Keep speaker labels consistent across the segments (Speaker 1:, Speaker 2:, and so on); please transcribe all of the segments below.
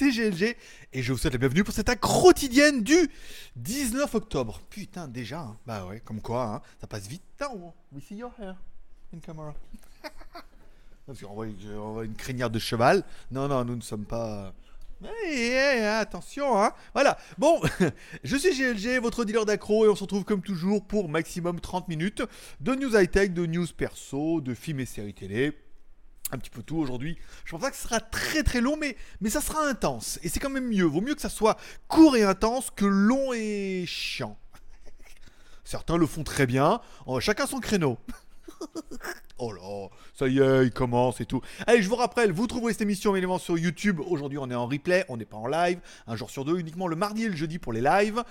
Speaker 1: C'est GLG et je vous souhaite la bienvenue pour cette accro quotidienne du 19 octobre. Putain, déjà, hein. bah ouais, comme quoi, hein, ça passe vite. Putain, we voit, une crinière de cheval. Non, non, nous ne sommes pas. Hey, hey, attention, hein. Voilà. Bon, je suis GLG, votre dealer d'accro, et on se retrouve comme toujours pour maximum 30 minutes de news high-tech, de news perso, de films et séries télé un petit peu tout aujourd'hui. Je pense pas que ce sera très très long, mais, mais ça sera intense. Et c'est quand même mieux. Vaut mieux que ça soit court et intense que long et chiant. Certains le font très bien. Oh, chacun son créneau. oh là, ça y est, il commence et tout. Allez, je vous rappelle, vous trouverez cette émission évidemment sur YouTube. Aujourd'hui, on est en replay, on n'est pas en live. Un jour sur deux, uniquement le mardi et le jeudi pour les lives.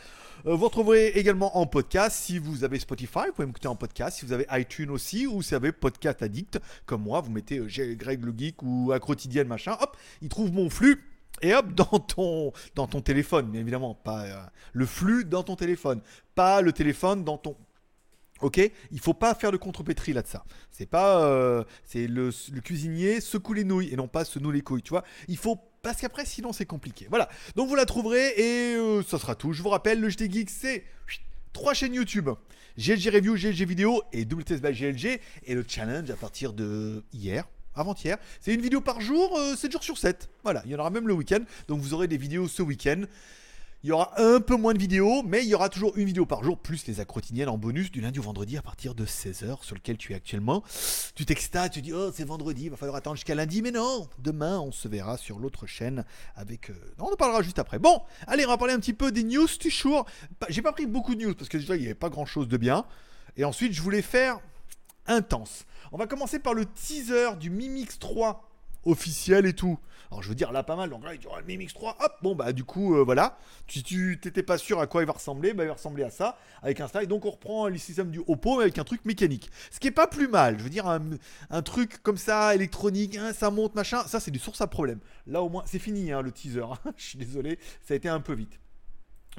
Speaker 1: Euh, vous retrouverez également en podcast si vous avez Spotify, vous pouvez m'écouter en podcast. Si vous avez iTunes aussi, ou si vous avez Podcast Addict, comme moi, vous mettez euh, Greg le Geek ou à machin, hop, il trouve mon flux. Et hop, dans ton, dans ton téléphone, bien évidemment, pas euh, le flux dans ton téléphone, pas le téléphone dans ton Ok, il faut pas faire de contrepétrie là de ça. C'est pas, euh, c'est le, cuisinier secoue les nouilles et non pas se noue les couilles. Tu vois, il faut parce qu'après sinon c'est compliqué. Voilà. Donc vous la trouverez et euh, ça sera tout. Je vous rappelle, le JT Geek c'est trois chaînes YouTube. GLG Review, GLG Vidéo et WTS by GLG et le challenge à partir de hier. Avant-hier, c'est une vidéo par jour, 7 euh, jours sur 7. Voilà, il y en aura même le week-end, donc vous aurez des vidéos ce week-end. Il y aura un peu moins de vidéos, mais il y aura toujours une vidéo par jour, plus les accrotiniennes en bonus du lundi au vendredi à partir de 16h sur lequel tu es actuellement. Tu t'extases, tu dis oh c'est vendredi, il va falloir attendre jusqu'à lundi, mais non, demain on se verra sur l'autre chaîne avec... Euh, on en parlera juste après. Bon, allez, on va parler un petit peu des news tu toujours. J'ai pas pris beaucoup de news parce que déjà il n'y avait pas grand chose de bien. Et ensuite je voulais faire intense. On va commencer par le teaser du Mimix 3 officiel et tout. Alors je veux dire là pas mal, donc là il y aura le Mimix 3, hop, bon bah du coup euh, voilà, si tu t'étais pas sûr à quoi il va ressembler, bah il va ressembler à ça, avec un style, donc on reprend le système du Oppo avec un truc mécanique. Ce qui est pas plus mal, je veux dire un, truc comme ça, électronique, hein, ça monte, machin, ça c'est du source à problème. Là au moins c'est fini hein, le teaser, je suis désolé, ça a été un peu vite.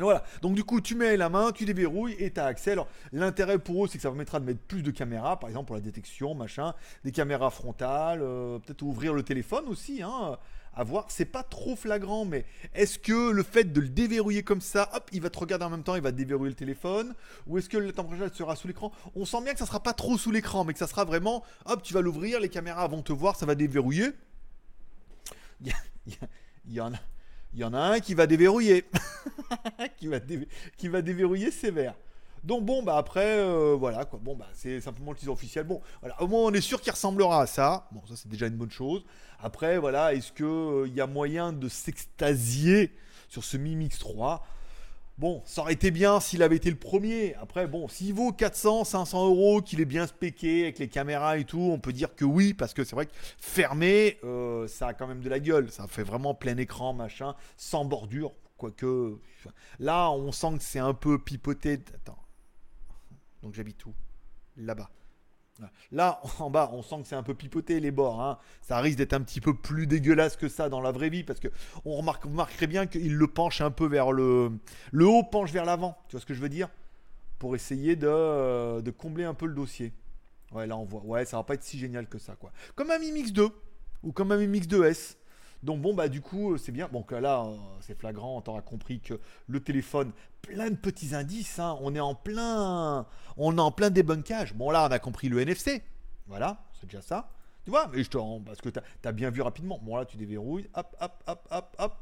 Speaker 1: Voilà, donc du coup tu mets la main, tu déverrouilles et tu as accès. Alors l'intérêt pour eux c'est que ça permettra de mettre plus de caméras, par exemple pour la détection, machin, des caméras frontales, euh, peut-être ouvrir le téléphone aussi, hein, à voir. C'est pas trop flagrant, mais est-ce que le fait de le déverrouiller comme ça, hop, il va te regarder en même temps, il va déverrouiller le téléphone, ou est-ce que le température sera sous l'écran? On sent bien que ça sera pas trop sous l'écran, mais que ça sera vraiment, hop, tu vas l'ouvrir, les caméras vont te voir, ça va déverrouiller. Il y en a il y en a un qui va déverrouiller. qui, va qui va sévère. Donc bon, bah après, euh, voilà quoi. Bon, bah c'est simplement le teaser officiel. Bon, voilà. Au moins, on est sûr qu'il ressemblera à ça. Bon, ça c'est déjà une bonne chose. Après, voilà, est-ce qu'il euh, y a moyen de s'extasier sur ce Mi Mix 3 Bon, ça aurait été bien s'il avait été le premier. Après, bon, s'il vaut 400, 500 euros, qu'il est bien spéqué avec les caméras et tout, on peut dire que oui, parce que c'est vrai que fermé, euh, ça a quand même de la gueule. Ça fait vraiment plein écran, machin, sans bordure. Quoique, là, on sent que c'est un peu pipoté. Attends. Donc j'habite où? Là-bas. Là, en bas, on sent que c'est un peu pipoté les bords. Hein. Ça risque d'être un petit peu plus dégueulasse que ça dans la vraie vie parce que on remarque, vous remarquerez bien qu'il le penche un peu vers le. Le haut penche vers l'avant. Tu vois ce que je veux dire? Pour essayer de, de, combler un peu le dossier. Ouais, là on voit. Ouais, ça va pas être si génial que ça, quoi. Comme un Mi Mix 2 ou comme un Mi Mix 2S. Donc bon bah du coup euh, c'est bien. Bon là euh, c'est flagrant, on t'aura compris que le téléphone, plein de petits indices. Hein. On est en plein, on est en plein débunkage. Bon là on a compris le NFC. Voilà, c'est déjà ça. Tu vois, mais je te parce que tu as, bien vu rapidement. Bon là tu déverrouilles, hop hop hop hop hop.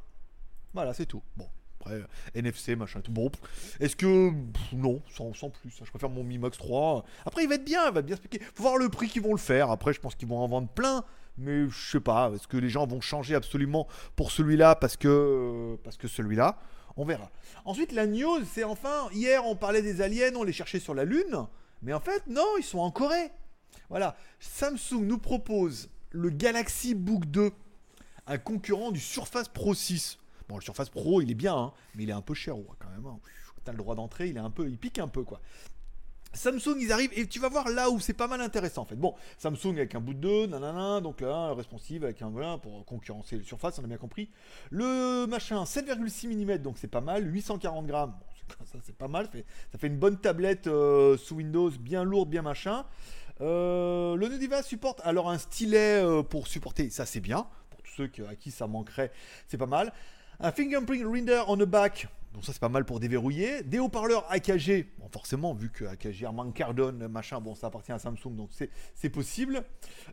Speaker 1: Voilà c'est tout. Bon. Après, NFC, machin, tout. Bon, est-ce que. non, sans, sans, plus. Je préfère mon Mi Max 3. Après, il va être bien, il va bien expliquer. Faut voir le prix qu'ils vont le faire. Après, je pense qu'ils vont en vendre plein mais je sais pas, est-ce que les gens vont changer absolument pour celui-là parce que, parce que celui-là? On verra. Ensuite, la news, c'est enfin, hier on parlait des aliens, on les cherchait sur la Lune, mais en fait, non, ils sont en Corée. Voilà, Samsung nous propose le Galaxy Book 2, un concurrent du Surface Pro 6. Bon, le Surface Pro, il est bien, hein, mais il est un peu cher, quand même. Hein. T'as le droit d'entrer, il est un peu, il pique un peu, quoi. Samsung, ils arrivent et tu vas voir là où c'est pas mal intéressant en fait. Bon, Samsung avec un bout de 2, nanana, donc là, responsive avec un voilà pour concurrencer le surface, on a bien compris. Le machin 7,6 mm, donc c'est pas mal, 840 grammes, ça c'est pas mal, ça fait une bonne tablette euh, sous Windows, bien lourde, bien machin. Euh, le Nodiva supporte alors un stylet euh, pour supporter, ça c'est bien, pour tout ceux à qui ça manquerait, c'est pas mal. Un fingerprint reader on the back, donc ça c'est pas mal pour déverrouiller. Des haut-parleurs AKG, bon forcément vu que AKG, Armand Cardone, machin, bon ça appartient à Samsung donc c'est possible.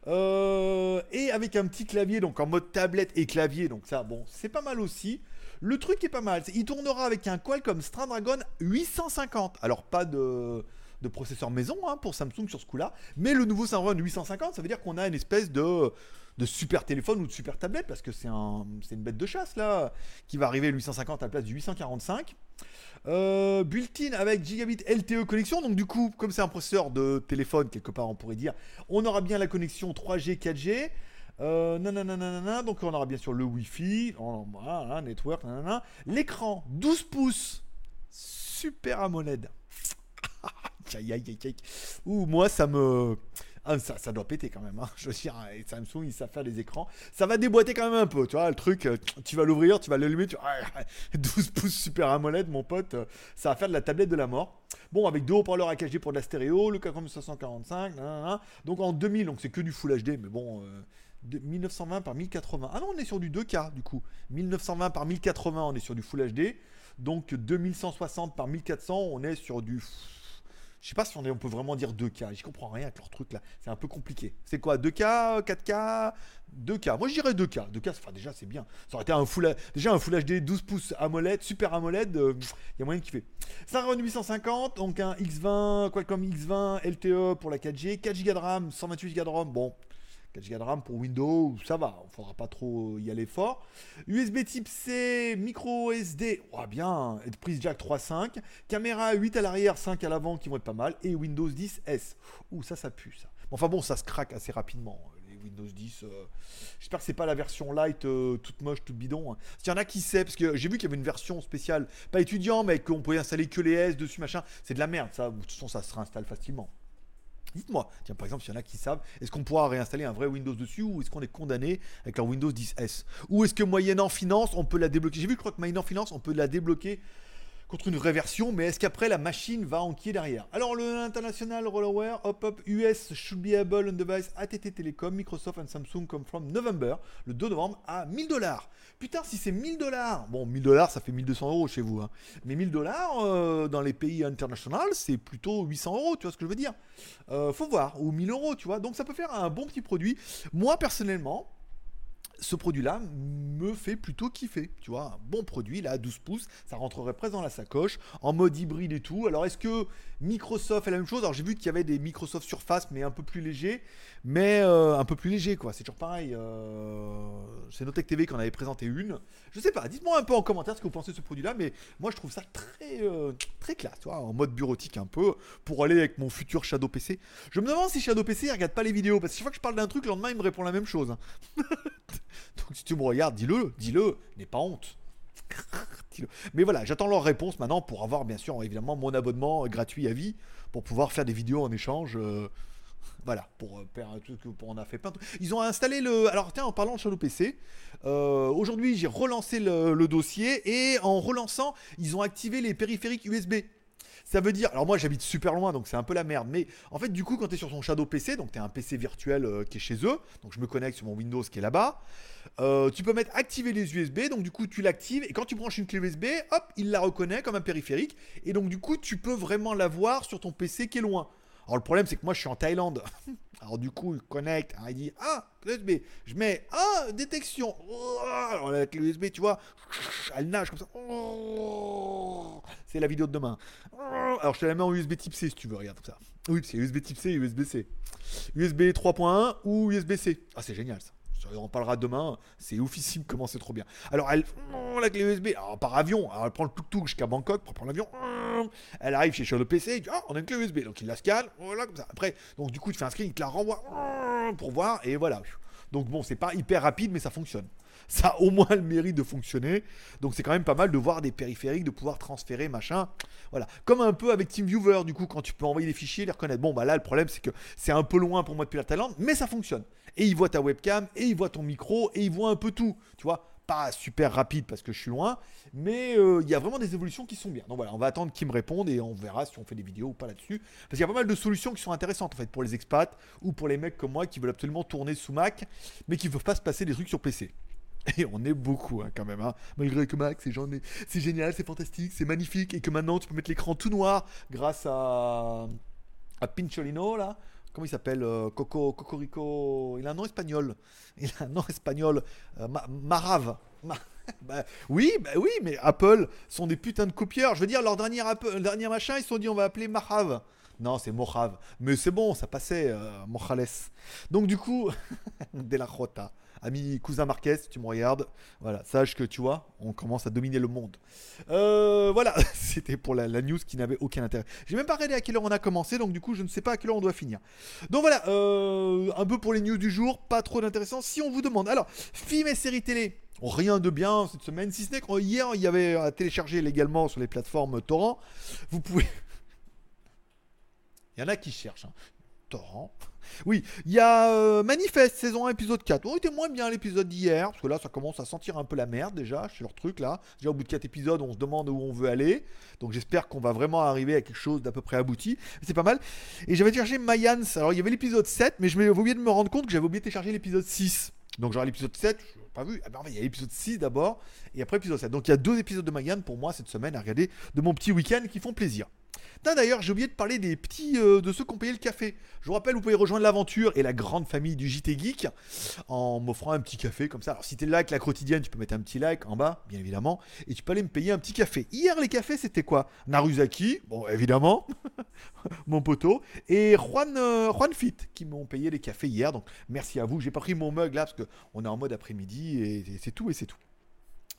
Speaker 1: Euh, et avec un petit clavier, donc en mode tablette et clavier, donc ça bon c'est pas mal aussi. Le truc est pas mal, il tournera avec un Qualcomm Snapdragon 850. Alors pas de de processeur maison hein, pour Samsung sur ce coup-là. Mais le nouveau Snapdragon 850, ça veut dire qu'on a une espèce de, de super téléphone ou de super tablette, parce que c'est un, une bête de chasse là, qui va arriver le 850 à la place du 845. Euh, built-in avec gigabit LTE connexion, donc du coup, comme c'est un processeur de téléphone, quelque part on pourrait dire, on aura bien la connexion 3G, 4G. Euh, nanana, donc on aura bien sûr le Wi-Fi, network, l'écran 12 pouces, super AMOLED. Ouh, moi, ça me. Ah, ça, ça, doit péter quand même. Hein. Je veux dire, Samsung, ils savent faire des écrans. Ça va déboîter quand même un peu. Tu vois, le truc, euh, tu vas l'ouvrir, tu vas l'allumer. Tu... 12 pouces Super AMOLED, mon pote. Euh, ça va faire de la tablette de la mort. Bon, avec deux haut-parleurs AKG pour de la stéréo, le Qualcomm 545. Donc en 2000, donc c'est que du Full HD, mais bon. 1920 euh, par 1080. Ah non, on est sur du 2K du coup. 1920 par 1080, on est sur du Full HD. Donc 2160 par 1400, on est sur du je sais pas si on, on peut vraiment dire 2K. J'y comprends rien avec leur truc là. C'est un peu compliqué. C'est quoi 2K, 4K 2K. Moi je dirais 2K. 2K, enfin, déjà c'est bien. Ça aurait été un full, déjà un Full HD 12 pouces AMOLED, super AMOLED. Il euh, y a moyen de kiffer. Snapdragon 850, donc un X20, Qualcomm X20 LTE pour la 4G, 4 Go de RAM, 128 Go de RAM. Bon, 4 Go de RAM pour Windows, ça va, il faudra pas trop y aller fort. USB type C, micro SD, oh, bien, et prise jack 3.5, caméra 8 à l'arrière, 5 à l'avant qui vont être pas mal, et Windows 10 S. Ouh, ça, ça pue ça. Enfin bon, ça se craque assez rapidement. Euh, les Windows 10, euh. j'espère que c'est pas la version light euh, toute moche, toute bidon. Hein. S'il y en a qui sait, parce que j'ai vu qu'il y avait une version spéciale, pas étudiant, mais qu'on pouvait installer que les S dessus, machin, c'est de la merde, ça. De toute façon, ça se réinstalle facilement. Dites-moi, tiens, par exemple, s'il y en a qui savent, est-ce qu'on pourra réinstaller un vrai Windows dessus ou est-ce qu'on est condamné avec un Windows 10S Ou est-ce que moyennant finance, on peut la débloquer? J'ai vu, je crois que moyennant finance, on peut la débloquer contre une vraie version, mais est-ce qu'après la machine va enquiller derrière? Alors le International Rollaware Hop Hop US should be able on device ATT Telecom, Microsoft and Samsung come from November, le 2 novembre à 1000 dollars. Putain, si c'est 1000 dollars, bon 1000 dollars ça fait 1200 euros chez vous, hein. mais 1000 dollars euh, dans les pays internationaux c'est plutôt 800 euros, tu vois ce que je veux dire? Euh, Faut voir, ou 1000 euros, tu vois, donc ça peut faire un bon petit produit. Moi personnellement, ce produit-là me fait plutôt kiffer. Tu vois, un bon produit, là, 12 pouces, ça rentrerait presque dans la sacoche, en mode hybride et tout. Alors, est-ce que Microsoft fait la même chose? Alors, j'ai vu qu'il y avait des Microsoft Surface, mais un peu plus léger, mais euh, un peu plus léger, quoi. C'est toujours pareil. Euh, c'est Notech TV qu'on avait présenté une. Je sais pas, dites-moi un peu en commentaire ce que vous pensez de ce produit-là, mais moi, je trouve ça très, euh, très classe, tu vois, en mode bureautique un peu, pour aller avec mon futur Shadow PC. Je me demande si Shadow PC, il regarde pas les vidéos, parce que chaque fois que je parle d'un truc, le lendemain, il me répond la même chose. Hein. Donc si tu me regardes, dis-le, dis-le, n'aie pas honte. Mais voilà, j'attends leur réponse maintenant pour avoir bien sûr évidemment mon abonnement gratuit à vie pour pouvoir faire des vidéos en échange. Euh, voilà, pour, euh, faire truc, pour en a fait plein. Ils ont installé le. Alors tiens, en parlant de Shadow PC, aujourd'hui j'ai relancé le, dossier et en relançant, ils ont activé les périphériques USB. Ça veut dire, alors moi j'habite super loin donc c'est un peu la merde, mais en fait du coup quand tu es sur ton Shadow PC, donc tu as un PC virtuel qui est chez eux, donc je me connecte sur mon Windows qui est là-bas, euh, tu peux mettre activer les USB, donc du coup tu l'actives et quand tu branches une clé USB, hop, il la reconnaît comme un périphérique et donc du coup tu peux vraiment la voir sur ton PC qui est loin. Alors le problème c'est que moi je suis en Thaïlande. Alors du coup il connecte, il dit ah USB, je mets ah détection. Alors la clé USB tu vois, elle nage comme ça. C'est la vidéo de demain. Alors je te la mets en USB type C si tu veux, regarde ça. Oui c'est USB type C et USB C. USB 3.1 ou USB C. Ah c'est génial ça on en parlera demain, c'est oufissime comment c'est trop bien. Alors elle, la clé USB, alors par avion, alors elle prend le tuk-tuk jusqu'à Bangkok pour prendre l'avion, elle arrive chez le PC, il dit, ah, on a une clé USB, donc il la scanne, voilà comme ça. Après, donc du coup tu fais un screen, il te la renvoie pour voir, et voilà. Donc bon, c'est pas hyper rapide, mais ça fonctionne. Ça a au moins le mérite de fonctionner. Donc c'est quand même pas mal de voir des périphériques, de pouvoir transférer, machin. Voilà. Comme un peu avec TeamViewer, du coup, quand tu peux envoyer des fichiers, les reconnaître. Bon, bah là, le problème, c'est que c'est un peu loin pour moi depuis la Thaïlande, mais ça fonctionne et il voit ta webcam, et il voit ton micro, et il voit un peu tout. Tu vois, pas super rapide parce que je suis loin, mais euh, il y a vraiment des évolutions qui sont bien. Donc voilà, on va attendre qu'ils me répondent et on verra si on fait des vidéos ou pas là-dessus. Parce qu'il y a pas mal de solutions qui sont intéressantes en fait pour les expats ou pour les mecs comme moi qui veulent absolument tourner sous Mac, mais qui ne peuvent pas se passer des trucs sur PC. Et on est beaucoup hein, quand même. Hein. Malgré que Max, c'est génial, c'est fantastique, c'est magnifique. Et que maintenant tu peux mettre l'écran tout noir grâce à, à Pincholino là. Comment il s'appelle euh, Coco, Cocorico? Il a un nom espagnol. Il a un nom espagnol. Euh, Marave. Bah, oui, bah oui, mais Apple sont des putains de copieurs. Je veux dire, leur dernier, dernier machin, ils se sont dit on va appeler Marave. Non, c'est Mojave. Mais c'est bon, ça passait, euh. Donc du coup, de la Jota ami cousin Marquez, tu me regardes, voilà, sache que tu vois, on commence à dominer le monde. Euh, voilà, c'était pour la, news qui n'avait aucun intérêt. J'ai même pas regardé à quelle heure on a commencé, donc du coup, je ne sais pas à quelle heure on doit finir. Donc voilà, euh, un peu pour les news du jour, pas trop d'intéressant. Si on vous demande, alors, films et séries télé. Rien de bien cette semaine, si ce n'est qu'hier il y avait à télécharger légalement sur les plateformes torrent. Vous pouvez. Il y en a qui cherchent. Hein. Torrent. Oui, il y a euh, Manifest, saison 1, épisode 4. On était moins bien l'épisode d'hier, parce que là, ça commence à sentir un peu la merde déjà, chez leur truc là. Déjà, au bout de 4 épisodes, on se demande où on veut aller. Donc, j'espère qu'on va vraiment arriver à quelque chose d'à peu près abouti. C'est pas mal. Et j'avais téléchargé Mayans. Alors, il y avait l'épisode 7, mais je m'avais oublié de me rendre compte que j'avais oublié de télécharger l'épisode 6. Donc, genre l'épisode 7, je pas vu. Ah ben, il y a l'épisode 6 d'abord, et après l'épisode 7. Donc, il y a deux épisodes de Mayans pour moi cette semaine à regarder de mon petit week-end qui font plaisir. D'ailleurs, j'ai oublié de parler des petits, euh, de ceux qui ont payé le café. Je vous rappelle, vous pouvez rejoindre l'aventure et la grande famille du JT Geek en m'offrant un petit café comme ça. Alors, si t'es là avec la quotidienne, tu peux mettre un petit like en bas, bien évidemment, et tu peux aller me payer un petit café. Hier, les cafés, c'était quoi? Naruzaki, bon, évidemment, mon poteau, et Juan, euh, Juan Fit qui m'ont payé les cafés hier. Donc, merci à vous. J'ai pas pris mon mug là parce qu'on est en mode après-midi et c'est tout et c'est tout.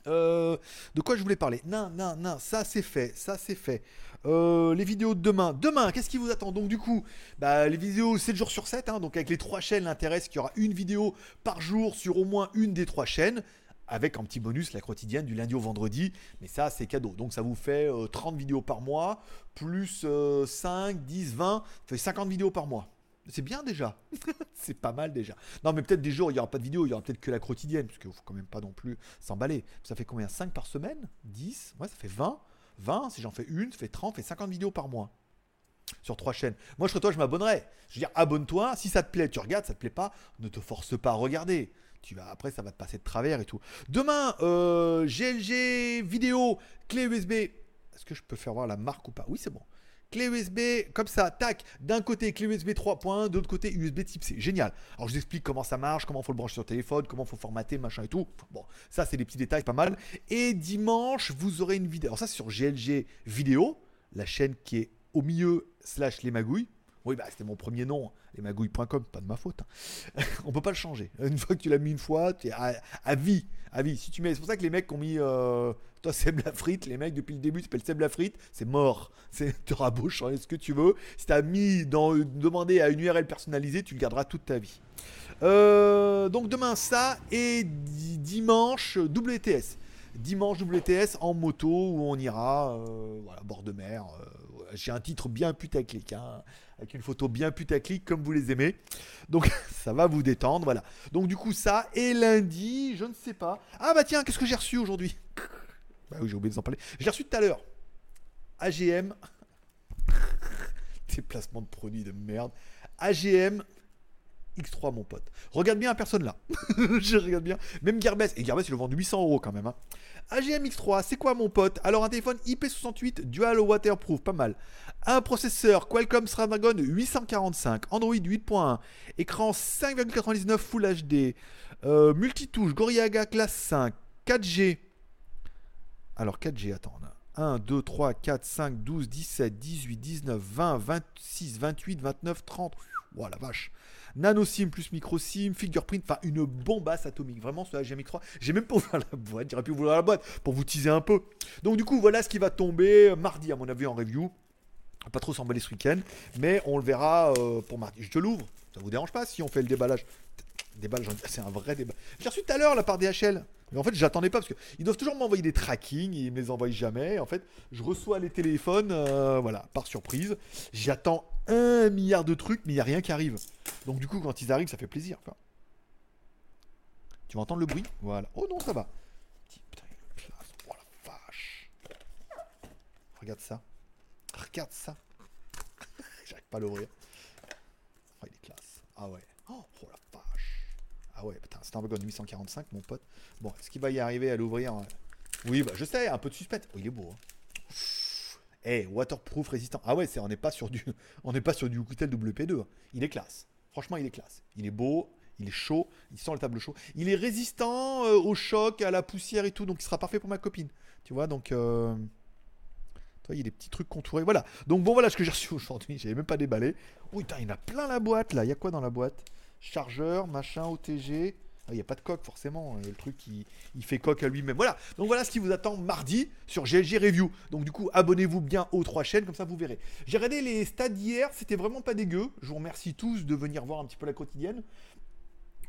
Speaker 1: Euh, de quoi je voulais parler Non, non, non, ça c'est fait, ça c'est fait. Euh, les vidéos de demain. Demain, qu'est-ce qui vous attend Donc du coup, bah, les vidéos 7 jours sur 7, hein, donc avec les trois chaînes, l'intérêt c'est qu'il y aura une vidéo par jour sur au moins une des trois chaînes avec un petit bonus la quotidienne du lundi au vendredi. Mais ça, c'est cadeau. Donc ça vous fait 30 euh, vidéos par mois, plus 5, 10, 20, ça fait 50 vidéos par mois. C'est bien déjà. c'est pas mal déjà. Non, mais peut-être des jours, il n'y aura pas de vidéo, il y aura peut-être que la quotidienne, parce qu'il faut quand même pas non plus s'emballer. Ça fait combien? 5 par semaine? 10 Ouais, ça fait 20. 20, si j'en fais une, ça fait 30, ça fait 50 vidéos par mois. Sur trois chaînes. Moi, je serais toi, je m'abonnerais. Je veux dire, abonne-toi. Si ça te plaît, tu regardes. Ça te plaît pas, ne te force pas à regarder. Tu vas, après, ça va te passer de travers et tout. Demain, euh, GLG vidéo, clé USB. Est-ce que je peux faire voir la marque ou pas? Oui, c'est bon. Clé USB, comme ça, tac, d'un côté clé USB 3.1, de l'autre côté USB type C. Génial. Alors je vous explique comment ça marche, comment faut le brancher sur le téléphone, comment faut formater, machin et tout. Bon, ça c'est des petits détails, pas mal. Et dimanche, vous aurez une vidéo. Alors ça c'est sur GLG Vidéo, la chaîne qui est au milieu slash les magouilles. Oui, bah, c'était mon premier nom, lesmagouilles.com, pas de ma faute. Hein. On peut pas le changer. Une fois que tu l'as mis une fois, tu es à, vie. À vie. Si tu mets, c'est pour ça que les mecs ont mis euh, toi Seb la frite, les mecs depuis le début s'appellent Seb la frite, c'est mort. Tu auras beau changer ce que tu veux? Si tu as mis dans demander à une URL personnalisée, tu le garderas toute ta vie. Euh, donc demain ça et dimanche WTS. Dimanche WTS en moto où on ira euh, voilà, bord de mer. J'ai un titre bien putaclic. Hein avec une photo bien putaclic comme vous les aimez. Donc ça va vous détendre, voilà. Donc du coup ça, et lundi, je ne sais pas. Ah bah tiens, qu'est-ce que j'ai reçu aujourd'hui? Bah oui, j'ai oublié de vous parler. J'ai reçu tout à l'heure. AGM. Déplacement de produits de merde. AGM X3 mon pote. Regarde bien la personne là. je regarde bien. Même Gearbest. Et Gearbest il le vend 800 euros quand même. Hein. AGM X3, c'est quoi mon pote? Alors un téléphone IP68 dual waterproof, pas mal. Un processeur Qualcomm Snapdragon 845, Android 8.1, écran 5,99 Full HD, euh, multitouche Gorilla classe 5, 4G. Alors 4G, attends. 1, 2, 3, 4, 5, 12, 17, 18, 19, 20, 26, 28, 29, 30. Voilà, vache nano SIM plus micro SIM, fingerprint, enfin une bombasse atomique. Vraiment, ce HMI 3, j'ai même pas ouvert la boîte, j'aurais pu ouvrir la boîte pour vous teaser un peu. Donc, du coup, voilà ce qui va tomber mardi, à mon avis, en review. Pas trop s'emballer ce week-end, mais on le verra euh, pour mardi. Je te l'ouvre, ça vous dérange pas si on fait le déballage? Déballage, c'est un vrai débat. J'ai reçu tout à l'heure la part DHL. Mais en fait, j'attendais pas parce qu'ils doivent toujours m'envoyer des trackings, ils me les envoient jamais. En fait, je reçois les téléphones, euh, voilà, par surprise. J'attends un milliard de trucs, mais il n'y a rien qui arrive. Donc, du coup, quand ils arrivent, ça fait plaisir. Tu vas entendre le bruit? Voilà. Oh non, ça va. Putain, il. Oh la vache. Regarde ça. Regarde ça. J'arrive pas à l'ouvrir. Oh, il est classe. Ah ouais. Oh, oh la vache. Ah ouais, putain, Snapdragon 845, mon pote. Bon, est-ce qu'il va y arriver à l'ouvrir hein Oui, bah je sais, un peu de suspense. Oh, il est beau. Hein. Eh, waterproof résistant. Ah ouais, c'est, on n'est pas sur du, on n'est pas sur du Oukitel WP2. Hein. Il est classe. Franchement, il est classe. Il est beau, il est chaud, il sent le table chaud. Il est résistant euh, au choc, à la poussière et tout, donc il sera parfait pour ma copine. Tu vois, donc. Euh... Toi, il y a des petits trucs contourés. Voilà. Donc bon, voilà ce que j'ai reçu aujourd'hui. J'avais même pas déballé. Putain, il y en a plein la boîte là. Il y a quoi dans la boîte? Chargeur, machin, OTG. Ah, il n'y a pas de coque forcément, le truc il, il fait coque à lui-même. Voilà, donc voilà ce qui vous attend mardi sur GLG Review. Donc du coup, abonnez-vous bien aux trois chaînes, comme ça vous verrez. J'ai regardé les stats d'hier, c'était vraiment pas dégueu. Je vous remercie tous de venir voir un petit peu la quotidienne.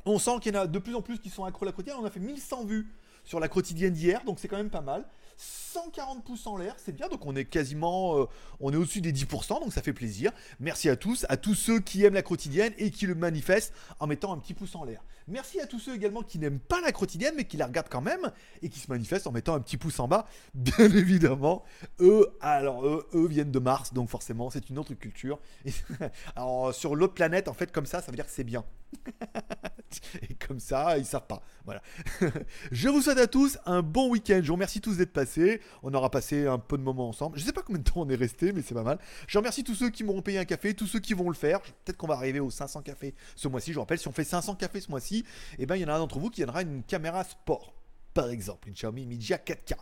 Speaker 1: On sent qu'il y en a de plus en plus qui sont accro à la quotidienne. On a fait 1100 vues sur la quotidienne d'hier, donc c'est quand même pas mal. 140 pouces en l'air, c'est bien, donc on est quasiment, euh, on est au-dessus des 10%, donc ça fait plaisir. Merci à tous, à tous ceux qui aiment la quotidienne et qui le manifestent en mettant un petit pouce en l'air. Merci à tous ceux également qui n'aiment pas la quotidienne mais qui la regardent quand même et qui se manifestent en mettant un petit pouce en bas. Bien évidemment, eux, alors eux, eux viennent de Mars, donc forcément c'est une autre culture. alors sur l'autre planète, en fait, comme ça, ça veut dire que c'est bien. et comme ça, ils savent pas. Voilà. Je vous souhaite à tous un bon week-end. Je vous remercie tous d'être passés. On aura passé un peu de moments ensemble. Je sais pas combien de temps on est resté, mais c'est pas mal. Je remercie tous ceux qui m'auront payé un café, tous ceux qui vont le faire. Peut-être qu'on va arriver aux 500 cafés ce mois-ci. Je vous rappelle, si on fait 500 cafés ce mois-ci, et eh ben il y en a un d'entre vous qui donnera une caméra sport, par exemple, une Xiaomi Mi 4K.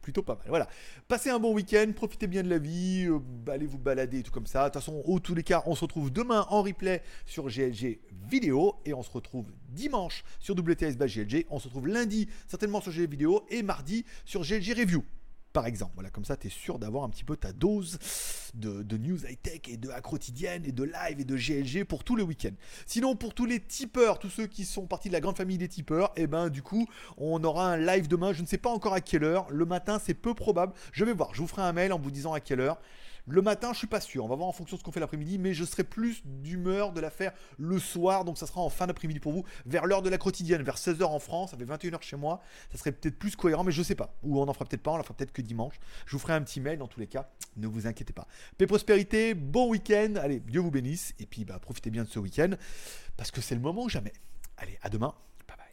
Speaker 1: Plutôt pas mal. Voilà. Passez un bon week-end, profitez bien de la vie, euh, allez vous balader tout comme ça. De toute façon, au tous les cas, on se retrouve demain en replay sur GLG vidéo et on se retrouve dimanche sur WTS GLG. On se retrouve lundi certainement sur GLG vidéo et mardi sur GLG review par exemple. Voilà, comme ça, tu es sûr d'avoir un petit peu ta dose de, news high-tech et de quotidienne et de live et de GLG pour tout le week-end. Sinon, pour tous les tipeurs, tous ceux qui sont partis de la grande famille des tipeurs, et eh ben du coup, on aura un live demain. Je ne sais pas encore à quelle heure. Le matin, c'est peu probable. Je vais voir. Je vous ferai un mail en vous disant à quelle heure. Le matin, je suis pas sûr. On va voir en fonction de ce qu'on fait l'après-midi, mais je serai plus d'humeur de la faire le soir, donc ça sera en fin d'après-midi pour vous, vers l'heure de la quotidienne, vers 16h en France, ça fait 21h chez moi. Ça serait peut-être plus cohérent, mais je sais pas. Ou on en fera peut-être pas, on la fera peut-être que dimanche. Je vous ferai un petit mail dans tous les cas. Ne vous inquiétez pas. Paix prospérité, bon week-end. Allez, Dieu vous bénisse. Et puis, bah, profitez bien de ce week-end, parce que c'est le moment ou jamais. Allez, à demain. Bye bye.